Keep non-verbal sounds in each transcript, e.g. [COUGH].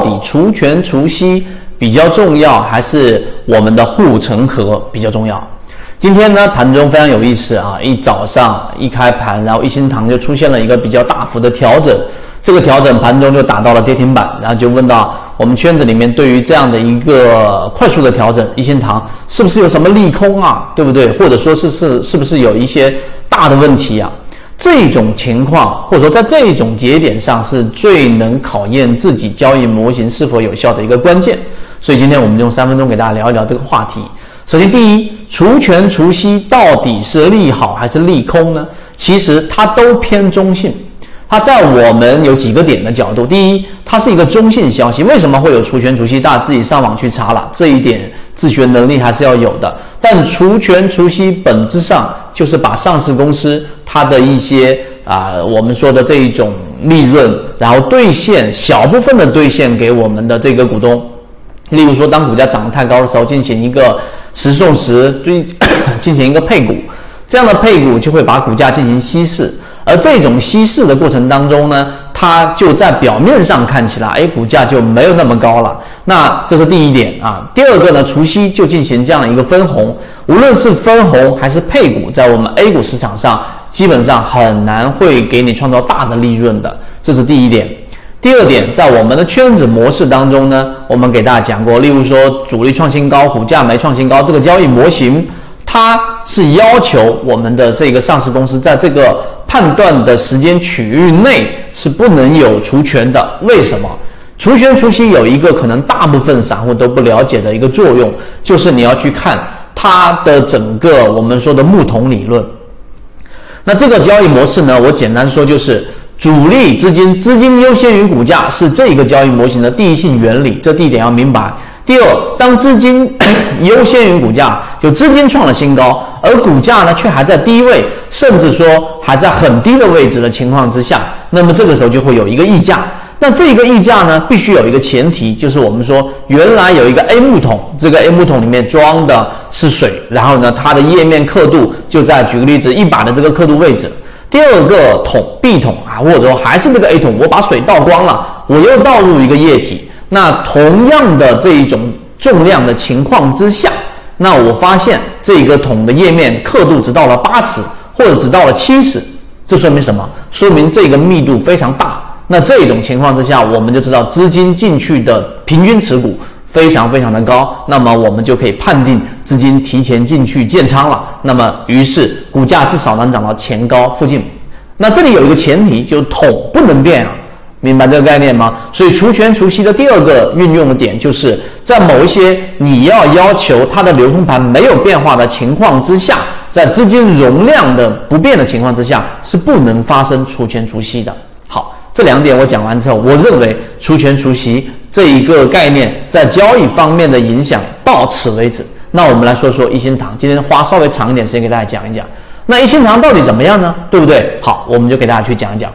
底除权除息比较重要，还是我们的护城河比较重要？今天呢，盘中非常有意思啊！一早上一开盘，然后一心堂就出现了一个比较大幅的调整，这个调整盘中就打到了跌停板，然后就问到我们圈子里面，对于这样的一个快速的调整，一心堂是不是有什么利空啊？对不对？或者说是是是不是有一些大的问题啊？这种情况，或者说在这种节点上，是最能考验自己交易模型是否有效的一个关键。所以今天我们用三分钟给大家聊一聊这个话题。首先，第一，除权除息到底是利好还是利空呢？其实它都偏中性。它在我们有几个点的角度，第一，它是一个中性消息。为什么会有除权除息？大家自己上网去查了，这一点自学能力还是要有的。但除权除息本质上就是把上市公司它的一些啊，我们说的这一种利润，然后兑现小部分的兑现给我们的这个股东。例如说，当股价涨得太高的时候，进行一个十送十，进 [COUGHS] 进行一个配股，这样的配股就会把股价进行稀释。而这种稀释的过程当中呢，它就在表面上看起来，哎，股价就没有那么高了。那这是第一点啊。第二个呢，除夕就进行这样的一个分红，无论是分红还是配股，在我们 A 股市场上，基本上很难会给你创造大的利润的。这是第一点。第二点，在我们的圈子模式当中呢，我们给大家讲过，例如说主力创新高，股价没创新高，这个交易模型，它是要求我们的这个上市公司在这个判断的时间区域内是不能有除权的。为什么？除权除息有一个可能大部分散户都不了解的一个作用，就是你要去看它的整个我们说的木桶理论。那这个交易模式呢，我简单说就是。主力资金资金优先于股价是这个交易模型的第一性原理，这第一点要明白。第二，当资金 [COUGHS] 优先于股价，就资金创了新高，而股价呢却还在低位，甚至说还在很低的位置的情况之下，那么这个时候就会有一个溢价。那这个溢价呢，必须有一个前提，就是我们说原来有一个 A 木桶，这个 A 木桶里面装的是水，然后呢它的页面刻度就在举个例子一把的这个刻度位置。第二个桶 B 桶啊，或者说还是这个 A 桶，我把水倒光了，我又倒入一个液体，那同样的这一种重量的情况之下，那我发现这个桶的页面刻度只到了八十，或者只到了七十，这说明什么？说明这个密度非常大。那这种情况之下，我们就知道资金进去的平均持股。非常非常的高，那么我们就可以判定资金提前进去建仓了。那么于是股价至少能涨到前高附近。那这里有一个前提，就是桶不能变啊，明白这个概念吗？所以除权除息的第二个运用的点，就是在某一些你要要求它的流通盘没有变化的情况之下，在资金容量的不变的情况之下，是不能发生除权除息的。好，这两点我讲完之后，我认为除权除息。这一个概念在交易方面的影响到此为止。那我们来说说一心堂，今天花稍微长一点时间给大家讲一讲。那一心堂到底怎么样呢？对不对？好，我们就给大家去讲一讲。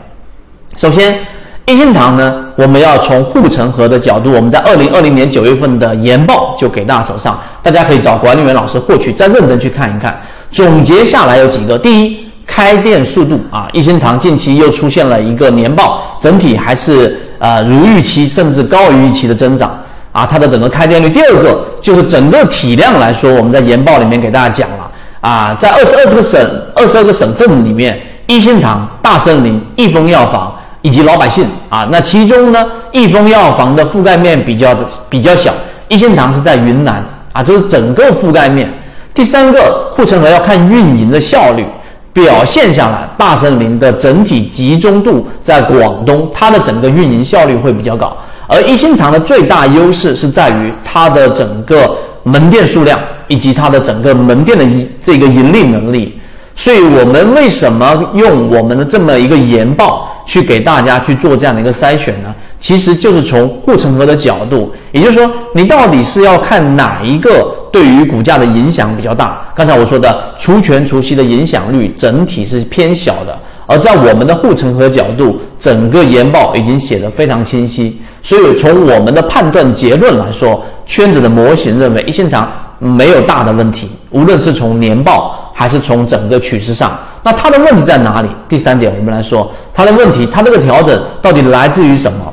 首先，一心堂呢，我们要从护城河的角度，我们在二零二零年九月份的研报就给大家手上，大家可以找管理员老师获取，再认真去看一看。总结下来有几个：第一，开店速度啊，一心堂近期又出现了一个年报，整体还是。呃，如预期甚至高于预期的增长啊，它的整个开店率。第二个就是整个体量来说，我们在研报里面给大家讲了啊，在二十二个省、二十二个省份里面，一心堂、大森林、益丰药房以及老百姓啊，那其中呢，益丰药房的覆盖面比较的比较小，一心堂是在云南啊，这是整个覆盖面。第三个护城河要看运营的效率。表现下来，大森林的整体集中度在广东，它的整个运营效率会比较高。而一心堂的最大优势是在于它的整个门店数量以及它的整个门店的这个盈利能力。所以我们为什么用我们的这么一个研报去给大家去做这样的一个筛选呢？其实就是从护城河的角度，也就是说，你到底是要看哪一个对于股价的影响比较大？刚才我说的除权除息的影响率整体是偏小的，而在我们的护城河角度，整个研报已经写得非常清晰。所以从我们的判断结论来说，圈子的模型认为一线堂没有大的问题，无论是从年报还是从整个趋势上。那它的问题在哪里？第三点，我们来说它的问题，它这个调整到底来自于什么？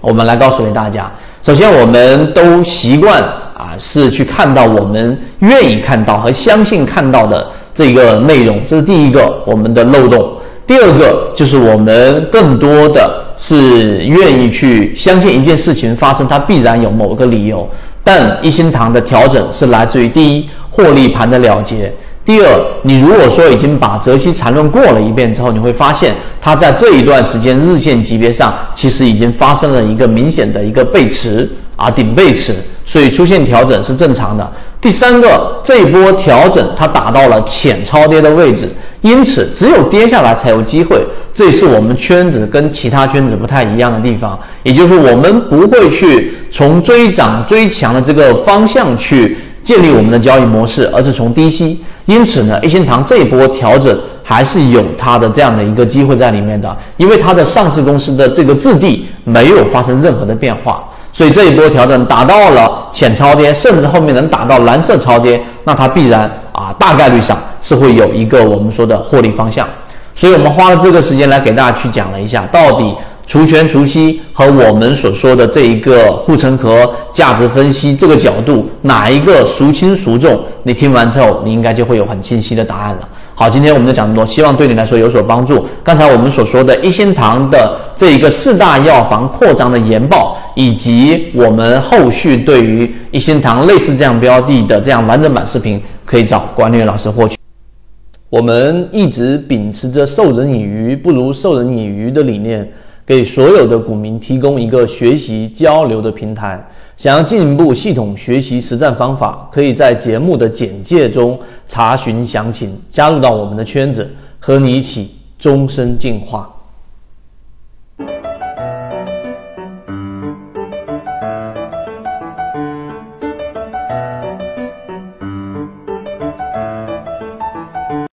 我们来告诉给大家。首先，我们都习惯啊是去看到我们愿意看到和相信看到的这个内容，这是第一个我们的漏洞。第二个就是我们更多的是愿意去相信一件事情发生，它必然有某个理由。但一心堂的调整是来自于第一获利盘的了结。第二，你如果说已经把泽西缠论过了一遍之后，你会发现它在这一段时间日线级别上其实已经发生了一个明显的一个背驰啊顶背驰，所以出现调整是正常的。第三个，这一波调整它打到了浅超跌的位置，因此只有跌下来才有机会。这也是我们圈子跟其他圈子不太一样的地方，也就是我们不会去从追涨追强的这个方向去建立我们的交易模式，而是从低吸。因此呢，一心堂这一波调整还是有它的这样的一个机会在里面的，因为它的上市公司的这个质地没有发生任何的变化，所以这一波调整达到了浅超跌，甚至后面能达到蓝色超跌，那它必然啊大概率上是会有一个我们说的获利方向。所以我们花了这个时间来给大家去讲了一下，到底。除权除息和我们所说的这一个护城河价值分析这个角度，哪一个孰轻孰重？你听完之后，你应该就会有很清晰的答案了。好，今天我们就讲这么多，希望对你来说有所帮助。刚才我们所说的一心堂的这一个四大药房扩张的研报，以及我们后续对于一心堂类似这样标的的这样完整版视频，可以找管理员老师获取。我们一直秉持着授人以鱼不如授人以渔的理念。给所有的股民提供一个学习交流的平台。想要进一步系统学习实战方法，可以在节目的简介中查询详情，加入到我们的圈子，和你一起终身进化。